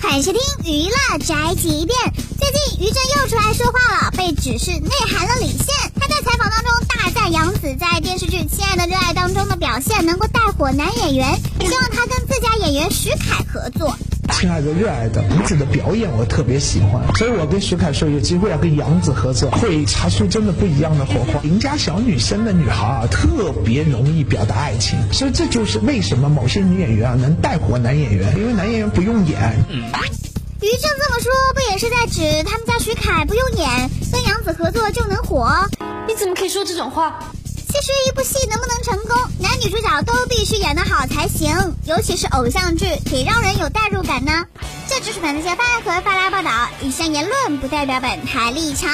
欢迎收听娱乐宅急便。最近于正又出来说话了，被指是内涵了李现。他在采访当中大赞杨紫在电视剧《亲爱的热爱》当中的表现能够带火男演员，希望他跟自家演员徐凯合作。亲爱的，热爱的，杨子的表演我特别喜欢，所以我跟徐凯说有机会要跟杨紫合作，会擦出真的不一样的火花。邻家小女生的女孩啊，特别容易表达爱情，所以这就是为什么某些女演员啊能带火男演员，因为男演员不用演。于正这么说，不也是在指他们家徐凯不用演，跟杨紫合作就能火？你怎么可以说这种话？其实一部戏能不能成功，男主角都必须演得好才行，尤其是偶像剧，得让人有代入感呢。这就是本台发和发来报道，以上言论不代表本台立场。